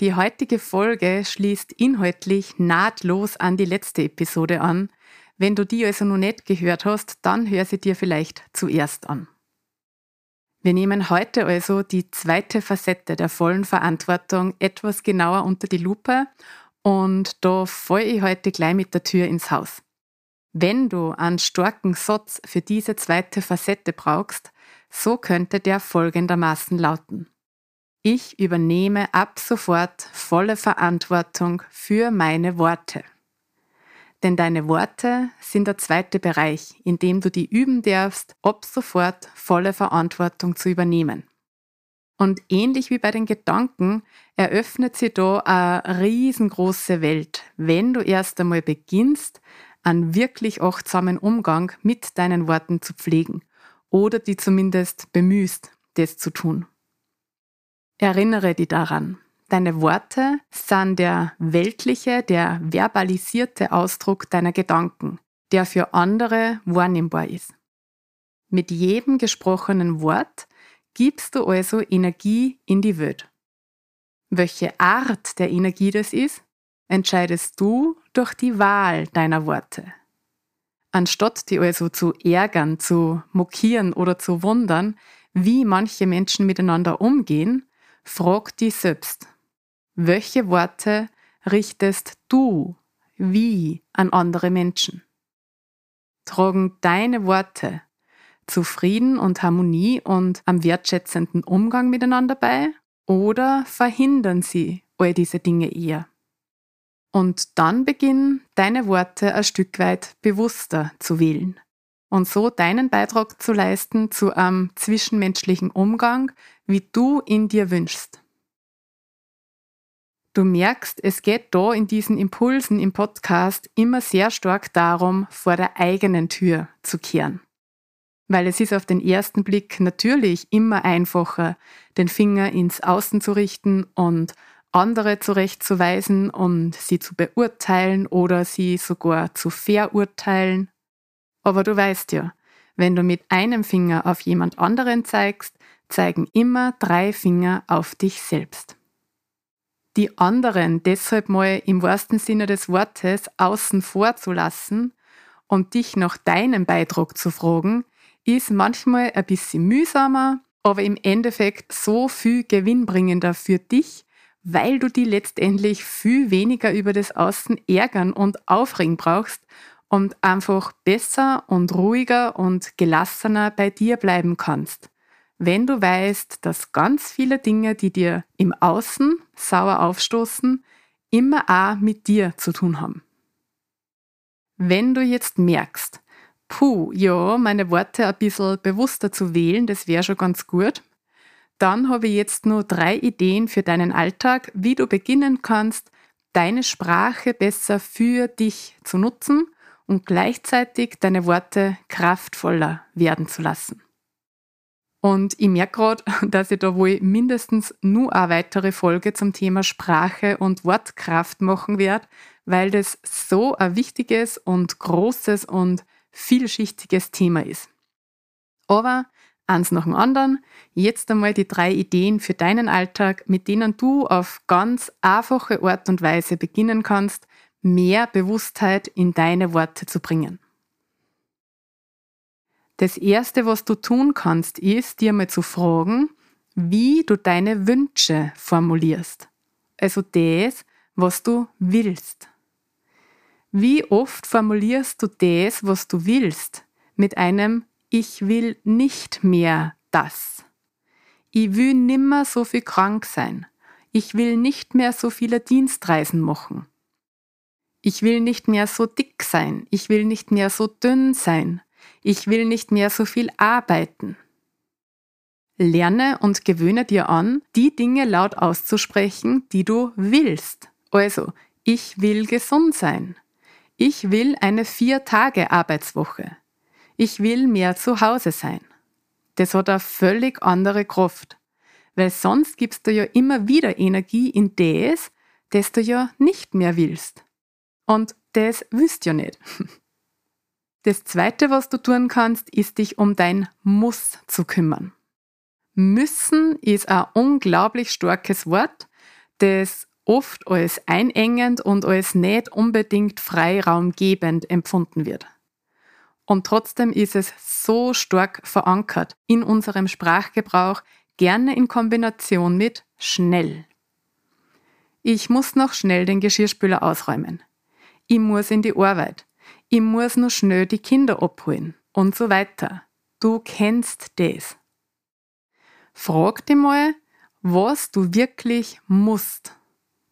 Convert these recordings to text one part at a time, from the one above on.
Die heutige Folge schließt inhaltlich nahtlos an die letzte Episode an. Wenn du die also noch nicht gehört hast, dann hör sie dir vielleicht zuerst an. Wir nehmen heute also die zweite Facette der vollen Verantwortung etwas genauer unter die Lupe und da falle ich heute gleich mit der Tür ins Haus. Wenn du einen starken Satz für diese zweite Facette brauchst, so könnte der folgendermaßen lauten. Ich übernehme ab sofort volle Verantwortung für meine Worte. Denn deine Worte sind der zweite Bereich, in dem du die üben darfst, ab sofort volle Verantwortung zu übernehmen. Und ähnlich wie bei den Gedanken eröffnet sie da eine riesengroße Welt, wenn du erst einmal beginnst, einen wirklich achtsamen Umgang mit deinen Worten zu pflegen oder die zumindest bemühst, das zu tun. Erinnere dich daran. Deine Worte sind der weltliche, der verbalisierte Ausdruck deiner Gedanken, der für andere wahrnehmbar ist. Mit jedem gesprochenen Wort gibst du also Energie in die Welt. Welche Art der Energie das ist, entscheidest du durch die Wahl deiner Worte. Anstatt die also zu ärgern, zu mokieren oder zu wundern, wie manche Menschen miteinander umgehen, Frag dich selbst, welche Worte richtest du wie an andere Menschen? Tragen deine Worte zu Frieden und Harmonie und am wertschätzenden Umgang miteinander bei oder verhindern sie all diese Dinge eher? Und dann beginn deine Worte ein Stück weit bewusster zu wählen und so deinen Beitrag zu leisten zu einem zwischenmenschlichen Umgang, wie du ihn dir wünschst. Du merkst, es geht da in diesen Impulsen im Podcast immer sehr stark darum, vor der eigenen Tür zu kehren. Weil es ist auf den ersten Blick natürlich immer einfacher, den Finger ins Außen zu richten und andere zurechtzuweisen und sie zu beurteilen oder sie sogar zu verurteilen aber du weißt ja, wenn du mit einem Finger auf jemand anderen zeigst, zeigen immer drei Finger auf dich selbst. Die anderen deshalb mal im wahrsten Sinne des Wortes außen vor zu lassen und dich nach deinem Beitrag zu fragen, ist manchmal ein bisschen mühsamer, aber im Endeffekt so viel gewinnbringender für dich, weil du die letztendlich viel weniger über das Außen ärgern und aufregen brauchst und einfach besser und ruhiger und gelassener bei dir bleiben kannst. Wenn du weißt, dass ganz viele Dinge, die dir im Außen sauer aufstoßen, immer auch mit dir zu tun haben. Wenn du jetzt merkst, puh, ja, meine Worte ein bisschen bewusster zu wählen, das wäre schon ganz gut, dann habe ich jetzt nur drei Ideen für deinen Alltag, wie du beginnen kannst, deine Sprache besser für dich zu nutzen und gleichzeitig deine Worte kraftvoller werden zu lassen. Und ich merke gerade, dass ich da wohl mindestens nur eine weitere Folge zum Thema Sprache und Wortkraft machen werde, weil das so ein wichtiges und großes und vielschichtiges Thema ist. Aber eins nach dem anderen, jetzt einmal die drei Ideen für deinen Alltag, mit denen du auf ganz einfache Art und Weise beginnen kannst, mehr Bewusstheit in deine Worte zu bringen. Das Erste, was du tun kannst, ist, dir mal zu fragen, wie du deine Wünsche formulierst. Also das, was du willst. Wie oft formulierst du das, was du willst, mit einem Ich will nicht mehr das. Ich will nimmer so viel krank sein. Ich will nicht mehr so viele Dienstreisen machen. Ich will nicht mehr so dick sein. Ich will nicht mehr so dünn sein. Ich will nicht mehr so viel arbeiten. Lerne und gewöhne dir an, die Dinge laut auszusprechen, die du willst. Also, ich will gesund sein. Ich will eine Vier-Tage-Arbeitswoche. Ich will mehr zu Hause sein. Das hat eine völlig andere Kraft. Weil sonst gibst du ja immer wieder Energie in das, das du ja nicht mehr willst. Und das willst du ja nicht. Das zweite, was du tun kannst, ist dich um dein Muss zu kümmern. Müssen ist ein unglaublich starkes Wort, das oft als einengend und als nicht unbedingt freiraumgebend empfunden wird. Und trotzdem ist es so stark verankert in unserem Sprachgebrauch, gerne in Kombination mit schnell. Ich muss noch schnell den Geschirrspüler ausräumen. Ich muss in die Arbeit ich muss nur schnell die Kinder abholen und so weiter. Du kennst das. Frag dich mal, was du wirklich musst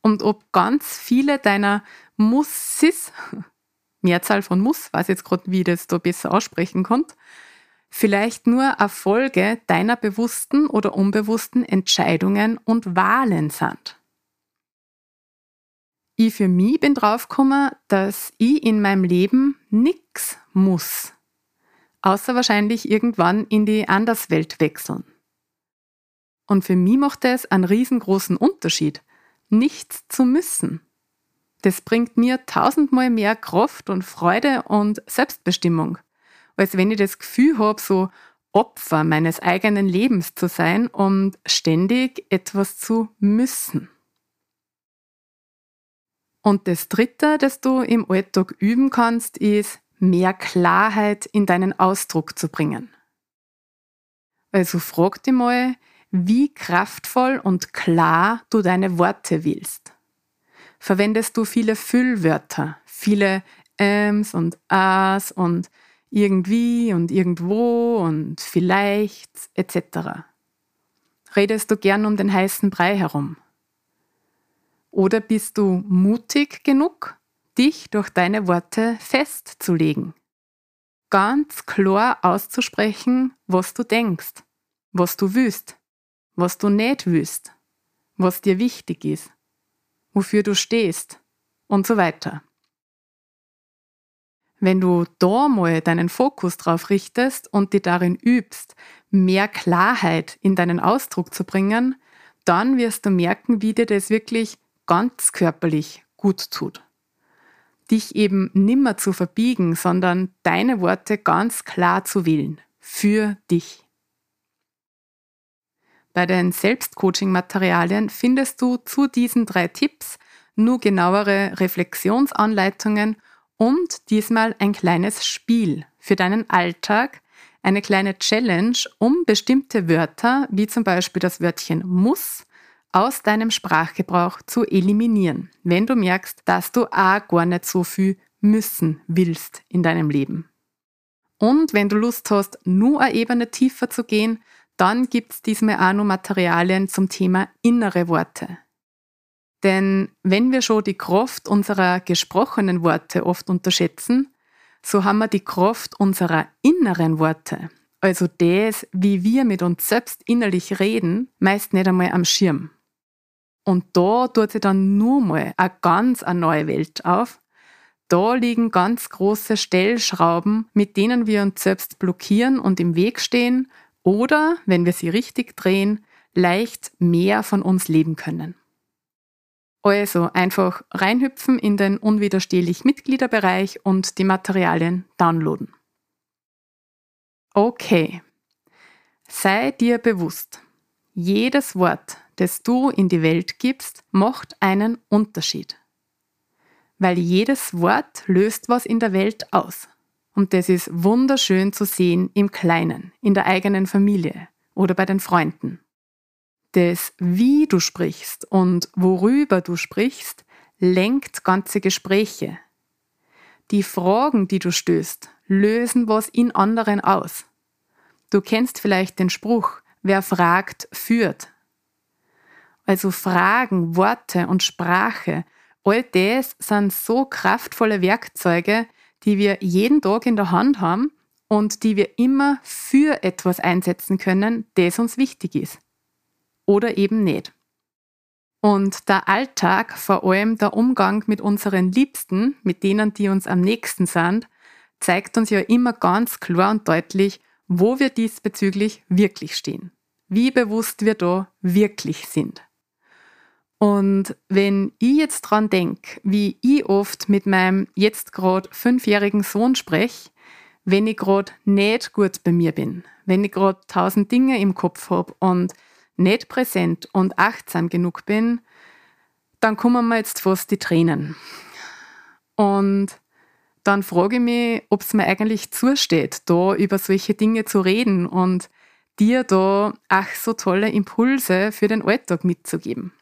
und ob ganz viele deiner Mussis, Mehrzahl von Muss, weiß jetzt gerade, wie das da besser aussprechen konnte, vielleicht nur Erfolge deiner bewussten oder unbewussten Entscheidungen und Wahlen sind. Ich für mich bin draufgekommen, dass ich in meinem Leben nichts muss. Außer wahrscheinlich irgendwann in die Anderswelt wechseln. Und für mich macht es einen riesengroßen Unterschied, nichts zu müssen. Das bringt mir tausendmal mehr Kraft und Freude und Selbstbestimmung, als wenn ich das Gefühl habe, so Opfer meines eigenen Lebens zu sein und ständig etwas zu müssen. Und das Dritte, das du im Alltag üben kannst, ist, mehr Klarheit in deinen Ausdruck zu bringen. Also frag dich mal, wie kraftvoll und klar du deine Worte willst. Verwendest du viele Füllwörter, viele Äms und As und irgendwie und irgendwo und vielleicht etc. Redest du gern um den heißen Brei herum? Oder bist du mutig genug, dich durch deine Worte festzulegen? Ganz klar auszusprechen, was du denkst, was du willst, was du nicht willst, was dir wichtig ist, wofür du stehst und so weiter. Wenn du da mal deinen Fokus drauf richtest und dich darin übst, mehr Klarheit in deinen Ausdruck zu bringen, dann wirst du merken, wie dir das wirklich ganz körperlich gut tut. Dich eben nimmer zu verbiegen, sondern deine Worte ganz klar zu wählen. Für dich. Bei den Selbstcoaching-Materialien findest du zu diesen drei Tipps nur genauere Reflexionsanleitungen und diesmal ein kleines Spiel für deinen Alltag, eine kleine Challenge, um bestimmte Wörter, wie zum Beispiel das Wörtchen muss, aus deinem Sprachgebrauch zu eliminieren, wenn du merkst, dass du auch gar nicht so viel müssen willst in deinem Leben. Und wenn du Lust hast, nur eine Ebene tiefer zu gehen, dann gibt es diesmal auch noch Materialien zum Thema innere Worte. Denn wenn wir schon die Kraft unserer gesprochenen Worte oft unterschätzen, so haben wir die Kraft unserer inneren Worte, also das, wie wir mit uns selbst innerlich reden, meist nicht einmal am Schirm. Und da tut sich dann nur mal eine ganz eine neue Welt auf. Da liegen ganz große Stellschrauben, mit denen wir uns selbst blockieren und im Weg stehen oder, wenn wir sie richtig drehen, leicht mehr von uns leben können. Also einfach reinhüpfen in den unwiderstehlich Mitgliederbereich und die Materialien downloaden. Okay. Sei dir bewusst, jedes Wort, das du in die Welt gibst, macht einen Unterschied. Weil jedes Wort löst was in der Welt aus. Und das ist wunderschön zu sehen im Kleinen, in der eigenen Familie oder bei den Freunden. Das, wie du sprichst und worüber du sprichst, lenkt ganze Gespräche. Die Fragen, die du stößt, lösen was in anderen aus. Du kennst vielleicht den Spruch, wer fragt, führt. Also Fragen, Worte und Sprache, all das sind so kraftvolle Werkzeuge, die wir jeden Tag in der Hand haben und die wir immer für etwas einsetzen können, das uns wichtig ist. Oder eben nicht. Und der Alltag, vor allem der Umgang mit unseren Liebsten, mit denen, die uns am nächsten sind, zeigt uns ja immer ganz klar und deutlich, wo wir diesbezüglich wirklich stehen. Wie bewusst wir da wirklich sind. Und wenn ich jetzt dran denke, wie ich oft mit meinem jetzt gerade fünfjährigen Sohn spreche, wenn ich gerade nicht gut bei mir bin, wenn ich gerade tausend Dinge im Kopf habe und nicht präsent und achtsam genug bin, dann kommen mir jetzt fast die Tränen. Und dann frage ich mich, ob es mir eigentlich zusteht, da über solche Dinge zu reden und dir da ach so tolle Impulse für den Alltag mitzugeben.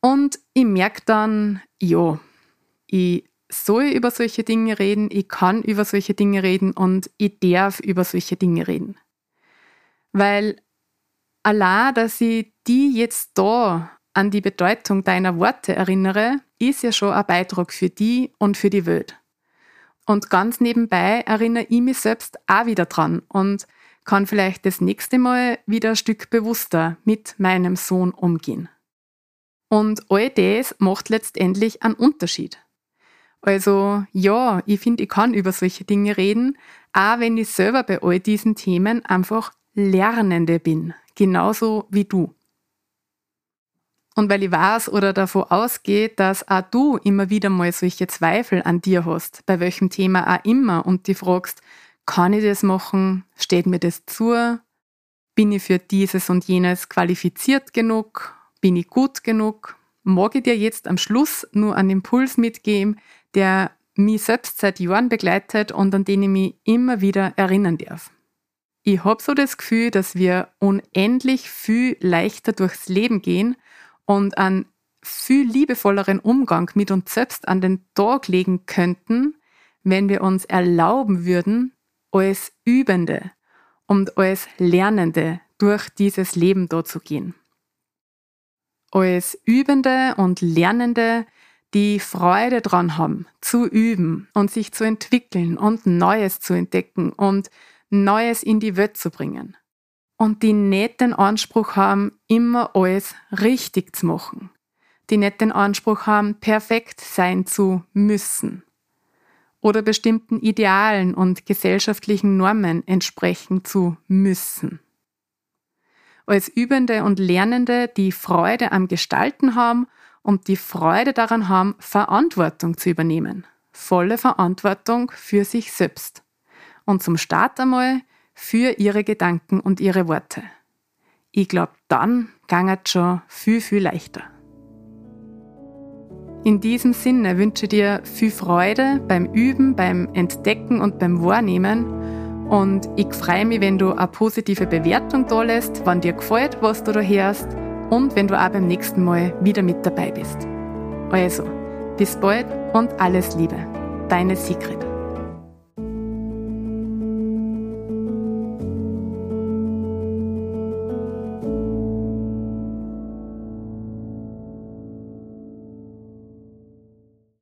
Und ich merke dann, ja, ich soll über solche Dinge reden, ich kann über solche Dinge reden und ich darf über solche Dinge reden. Weil allein, dass ich die jetzt da an die Bedeutung deiner Worte erinnere, ist ja schon ein Beitrag für die und für die Welt. Und ganz nebenbei erinnere ich mich selbst auch wieder dran und kann vielleicht das nächste Mal wieder ein Stück bewusster mit meinem Sohn umgehen. Und all das macht letztendlich einen Unterschied. Also ja, ich finde, ich kann über solche Dinge reden, auch wenn ich selber bei all diesen Themen einfach Lernende bin, genauso wie du. Und weil ich weiß oder davon ausgehe, dass auch du immer wieder mal solche Zweifel an dir hast, bei welchem Thema auch immer, und dich fragst, kann ich das machen? Steht mir das zu? Bin ich für dieses und jenes qualifiziert genug? Bin ich gut genug? Mag ich dir jetzt am Schluss nur einen Impuls mitgeben, der mich selbst seit Jahren begleitet und an den ich mich immer wieder erinnern darf. Ich habe so das Gefühl, dass wir unendlich viel leichter durchs Leben gehen und einen viel liebevolleren Umgang mit uns selbst an den Tag legen könnten, wenn wir uns erlauben würden, als Übende und als Lernende durch dieses Leben dort zu gehen. Als Übende und Lernende, die Freude dran haben, zu üben und sich zu entwickeln und Neues zu entdecken und Neues in die Welt zu bringen. Und die nicht den Anspruch haben, immer alles richtig zu machen. Die nicht den Anspruch haben, perfekt sein zu müssen. Oder bestimmten Idealen und gesellschaftlichen Normen entsprechen zu müssen. Als Übende und Lernende, die Freude am Gestalten haben und die Freude daran haben, Verantwortung zu übernehmen. Volle Verantwortung für sich selbst. Und zum Start einmal für ihre Gedanken und ihre Worte. Ich glaube, dann es schon viel, viel leichter. In diesem Sinne wünsche dir viel Freude beim Üben, beim Entdecken und beim Wahrnehmen. Und ich freue mich, wenn du eine positive Bewertung da lässt, wenn dir gefällt, was du da hörst und wenn du auch beim nächsten Mal wieder mit dabei bist. Also, bis bald und alles Liebe. Deine Sigrid.